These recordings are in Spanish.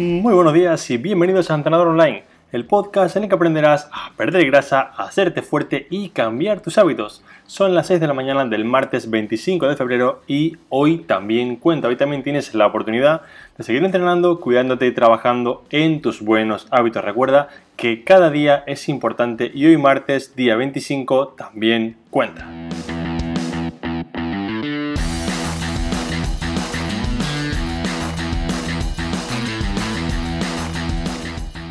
Muy buenos días y bienvenidos a Entrenador Online, el podcast en el que aprenderás a perder grasa, a hacerte fuerte y cambiar tus hábitos. Son las 6 de la mañana del martes 25 de febrero y hoy también cuenta, hoy también tienes la oportunidad de seguir entrenando, cuidándote y trabajando en tus buenos hábitos. Recuerda que cada día es importante y hoy martes, día 25, también cuenta.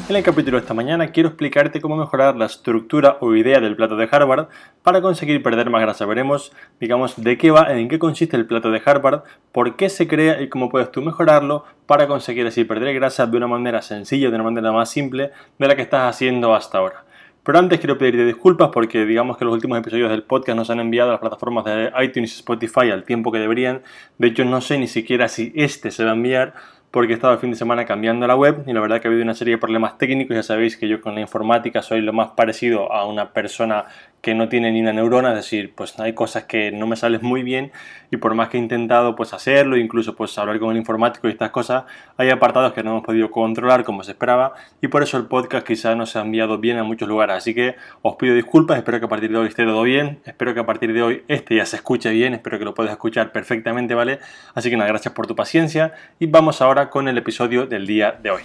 En el capítulo de esta mañana quiero explicarte cómo mejorar la estructura o idea del plato de Harvard para conseguir perder más grasa. Veremos, digamos, de qué va, en qué consiste el plato de Harvard, por qué se crea y cómo puedes tú mejorarlo para conseguir así perder grasa de una manera sencilla, de una manera más simple de la que estás haciendo hasta ahora. Pero antes quiero pedirte disculpas porque digamos que los últimos episodios del podcast nos han enviado a las plataformas de iTunes y Spotify al tiempo que deberían. De hecho, no sé ni siquiera si este se va a enviar porque he estado el fin de semana cambiando la web y la verdad que ha habido una serie de problemas técnicos. Ya sabéis que yo con la informática soy lo más parecido a una persona que no tiene ni una neurona, es decir, pues hay cosas que no me salen muy bien y por más que he intentado pues hacerlo, incluso pues hablar con el informático y estas cosas, hay apartados que no hemos podido controlar como se esperaba y por eso el podcast quizás no se ha enviado bien a muchos lugares, así que os pido disculpas, espero que a partir de hoy esté todo bien, espero que a partir de hoy este ya se escuche bien, espero que lo puedas escuchar perfectamente, ¿vale? Así que nada, gracias por tu paciencia y vamos ahora con el episodio del día de hoy.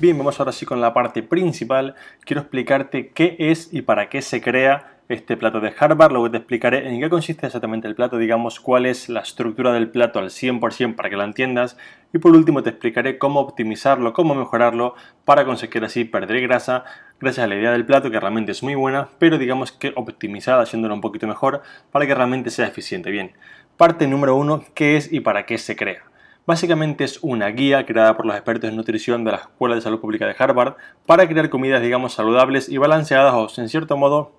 Bien, vamos ahora sí con la parte principal. Quiero explicarte qué es y para qué se crea este plato de Harvard. Luego te explicaré en qué consiste exactamente el plato, digamos, cuál es la estructura del plato al 100% para que la entiendas. Y por último te explicaré cómo optimizarlo, cómo mejorarlo para conseguir así perder grasa gracias a la idea del plato que realmente es muy buena, pero digamos que optimizada, haciéndolo un poquito mejor para que realmente sea eficiente. Bien, parte número uno, ¿qué es y para qué se crea? Básicamente es una guía creada por los expertos en nutrición de la Escuela de Salud Pública de Harvard para crear comidas, digamos, saludables y balanceadas o, en cierto modo,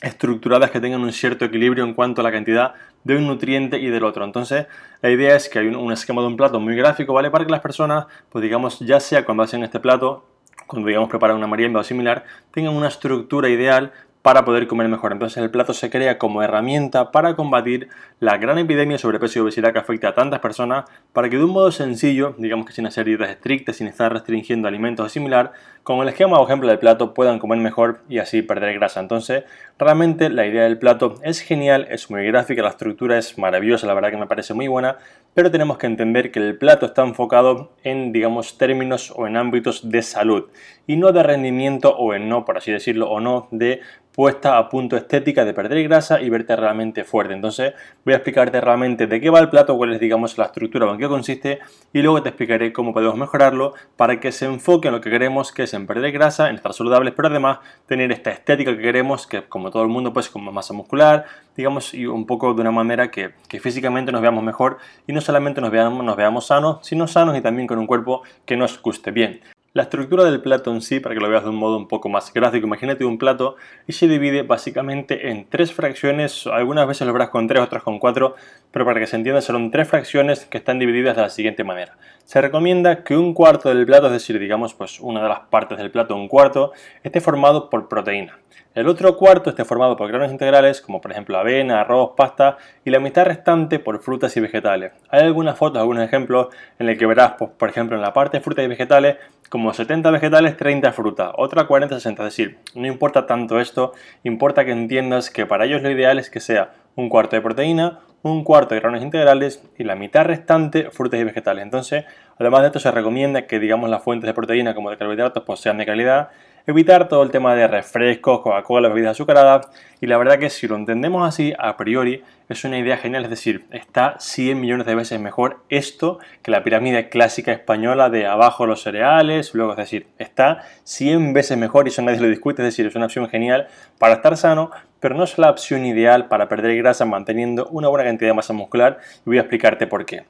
estructuradas que tengan un cierto equilibrio en cuanto a la cantidad de un nutriente y del otro. Entonces, la idea es que hay un, esquema de un plato muy gráfico, ¿vale? Para que las personas, pues digamos, ya sea cuando hacen este plato, cuando digamos preparan una merienda o similar, tengan una estructura ideal para poder comer mejor. Entonces el plato se crea como herramienta para combatir la gran epidemia de sobrepeso y obesidad que afecta a tantas personas, para que de un modo sencillo, digamos que sin hacer dietas estrictas, sin estar restringiendo alimentos o similar, con el esquema o ejemplo del plato puedan comer mejor y así perder grasa. Entonces realmente la idea del plato es genial, es muy gráfica, la estructura es maravillosa, la verdad que me parece muy buena, pero tenemos que entender que el plato está enfocado en, digamos, términos o en ámbitos de salud y no de rendimiento o en no, por así decirlo, o no de puesta a punto estética de perder grasa y verte realmente fuerte. Entonces voy a explicarte realmente de qué va el plato, cuál es digamos la estructura o en qué consiste y luego te explicaré cómo podemos mejorarlo para que se enfoque en lo que queremos que es en perder grasa, en estar saludables, pero además tener esta estética que queremos que como todo el mundo pues con masa muscular, digamos y un poco de una manera que, físicamente nos veamos mejor y no solamente nos veamos, nos veamos sanos, sino sanos y también con un cuerpo que nos guste bien. La estructura del plato en sí, para que lo veas de un modo un poco más gráfico, imagínate un plato y se divide básicamente en tres fracciones, algunas veces lo verás con tres, otras con cuatro, pero para que se entienda son tres fracciones que están divididas de la siguiente manera. Se recomienda que un cuarto del plato, es decir, digamos pues una de las partes del plato, un cuarto, esté formado por proteína. El otro cuarto esté formado por granos integrales, como por ejemplo avena, arroz, pasta, y la mitad restante por frutas y vegetales. Hay algunas fotos, algunos ejemplos en el que verás, pues, por ejemplo, en la parte de frutas y vegetales, como 70 vegetales, 30 frutas, otra 40, 60. Es decir, no importa tanto esto, importa que entiendas que para ellos lo ideal es que sea un cuarto de proteína, un cuarto de granos integrales y la mitad restante frutas y vegetales. Entonces, además de esto, se recomienda que digamos las fuentes de proteína como de carbohidratos pues, sean de calidad evitar todo el tema de refrescos, Coca-Cola, bebidas azucaradas. Y la verdad que si lo entendemos así, a priori, es una idea genial. Es decir, está 100 millones de veces mejor esto que la pirámide clásica española de abajo los cereales. Luego, es decir, está 100 veces mejor y eso nadie lo discute. Es decir, es una opción genial para estar sano, pero no es la opción ideal para perder grasa manteniendo una buena cantidad de masa muscular. Y voy a explicarte por qué.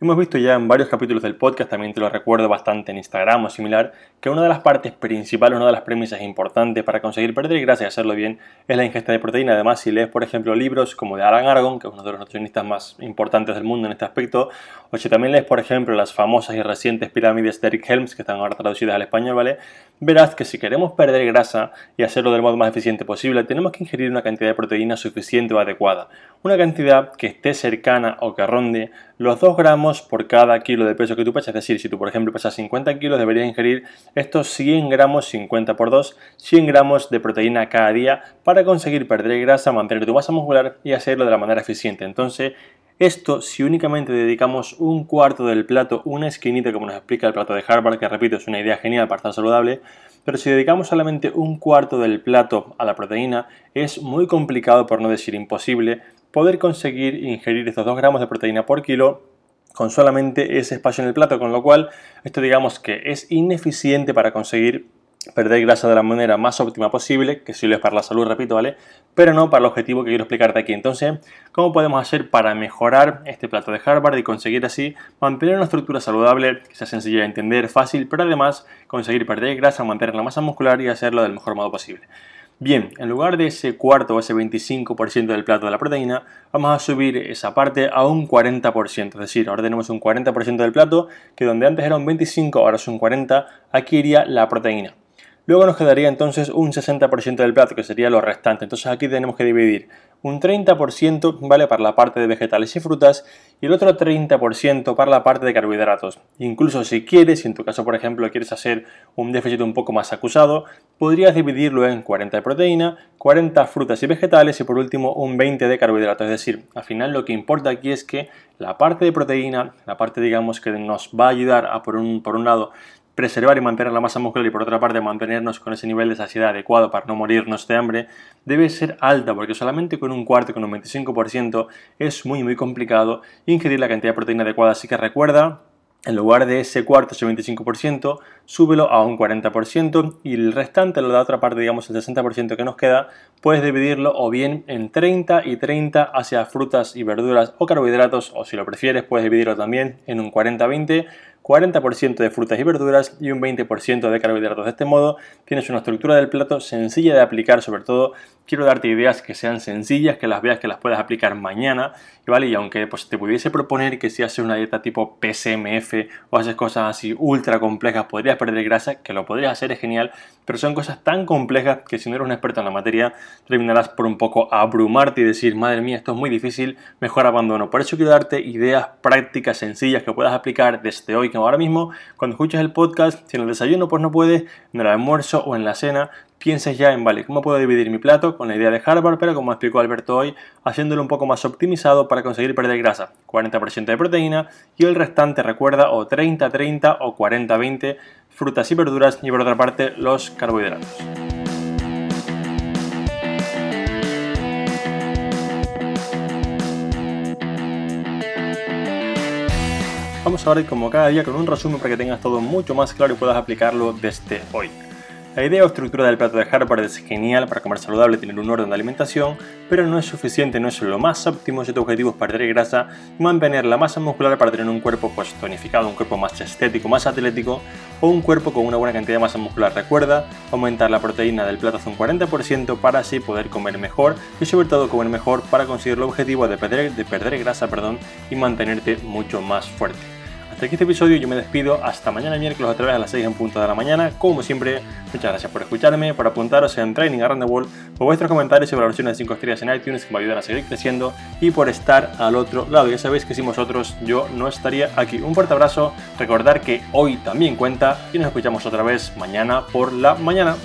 Hemos visto ya en varios capítulos del podcast, también te lo recuerdo bastante en Instagram o similar, que una de las partes principales, una de las premisas importantes para conseguir perder grasa y hacerlo bien es la ingesta de proteína. Además, si lees, por ejemplo, libros como de Alan Aragon, que es uno de los nutricionistas más importantes del mundo en este aspecto, o si también lees, por ejemplo, las famosas y recientes pirámides de Eric Helms, que están ahora traducidas al español, ¿vale? Verás que si queremos perder grasa y hacerlo del modo más eficiente posible, tenemos que ingerir una cantidad de proteína suficiente o adecuada. Una cantidad que esté cercana o que ronde los 2 gramos por cada kilo de peso que tú pesas. Es decir, si tú, por ejemplo, pesas 50 kilos, deberías ingerir estos 100 gramos, 50 por 2, 100 gramos de proteína cada día para conseguir perder grasa, mantener tu masa muscular y hacerlo de la manera eficiente. Entonces, esto si únicamente dedicamos un cuarto del plato, una esquinita como nos explica el plato de Harvard, que repito es una idea genial para estar saludable, pero si dedicamos solamente un cuarto del plato a la proteína, es muy complicado, por no decir imposible, poder conseguir ingerir estos 2 gramos de proteína por kilo con solamente ese espacio en el plato, con lo cual esto digamos que es ineficiente para conseguir perder grasa de la manera más óptima posible, que sirve para la salud, repito, ¿vale? Pero no para el objetivo que quiero explicarte aquí. Entonces, ¿cómo podemos hacer para mejorar este plato de Harvard y conseguir así mantener una estructura saludable, que sea sencilla de entender, fácil, pero además conseguir perder grasa, mantener la masa muscular y hacerlo del mejor modo posible? Bien, en lugar de ese cuarto o ese 25% del plato de la proteína, vamos a subir esa parte a un 40%. Es decir, ahora tenemos un 40% del plato, que donde antes era un 25, ahora es un 40, aquí iría la proteína. Luego nos quedaría entonces un 60% del plato, que sería lo restante. Entonces aquí tenemos que dividir un 30% vale para la parte de vegetales y frutas y el otro 30% para la parte de carbohidratos. Incluso si quieres, si en tu caso por ejemplo quieres hacer un déficit un poco más acusado, podrías dividirlo en 40 de proteína, 40 frutas y vegetales y por último un 20 de carbohidratos. Es decir, al final lo que importa aquí es que la parte de proteína, la parte digamos que nos va a ayudar a por un, por un lado preservar y mantener la masa muscular y por otra parte mantenernos con ese nivel de saciedad adecuado para no morirnos de hambre, debe ser alta porque solamente con un cuarto, con un 25% es muy muy complicado ingerir la cantidad de proteína adecuada. Así que recuerda en lugar de ese cuarto, ese 25%, súbelo a un 40% y el restante, la otra parte, digamos el 60% que nos queda, puedes dividirlo o bien en 30 y 30 hacia frutas y verduras o carbohidratos o si lo prefieres puedes dividirlo también en un 40-20 40% de frutas y verduras y un 20% de carbohidratos. De este modo tienes una estructura del plato sencilla de aplicar, sobre todo quiero darte ideas que sean sencillas, que las veas que las puedas aplicar mañana, vale, y aunque pues, te pudiese proponer que si haces una dieta tipo PSMF o haces cosas así ultra complejas, podrías perder grasa, que lo podrías hacer, es genial, pero son cosas tan complejas que si no eres un experto en la materia, terminarás por un poco abrumarte y decir, madre mía, esto es muy difícil, mejor abandono. Por eso quiero darte ideas prácticas, sencillas, que puedas aplicar desde hoy, ahora mismo, cuando escuches el podcast, si en el desayuno pues no puedes, en el almuerzo o en la cena, pienses ya en, vale, ¿cómo puedo dividir mi plato con la idea de Harvard, pero como explicó Alberto hoy, haciéndolo un poco más optimizado para conseguir perder grasa? 40% de proteína y el restante, recuerda, o 30-30 o 40-20 frutas y verduras y por otra parte los carbohidratos. Vamos ahora como cada día con un resumen para que tengas todo mucho más claro y puedas aplicarlo desde hoy. La idea o estructura del plato de Harvard es genial para comer saludable, tener un orden de alimentación, pero no es suficiente, no es lo más óptimo si tu objetivo es perder grasa y mantener la masa muscular para tener un cuerpo pues, tonificado, un cuerpo más estético, más atlético o un cuerpo con una buena cantidad de masa muscular. Recuerda aumentar la proteína del plato hasta un 40% para así poder comer mejor y sobre todo comer mejor para conseguir el objetivo de perder, de perder grasa perdón, y mantenerte mucho más fuerte. Hasta aquí este episodio, yo me despido. Hasta mañana miércoles otra vez a las 6 en punto de la mañana. Como siempre, muchas gracias por escucharme, por apuntaros en Training Around the World, por vuestros comentarios y valoraciones de 5 estrellas en iTunes que me ayudan a seguir creciendo y por estar al otro lado. Ya sabéis que sin vosotros yo no estaría aquí. Un fuerte abrazo, recordar que hoy también cuenta y nos escuchamos otra vez mañana por la mañana.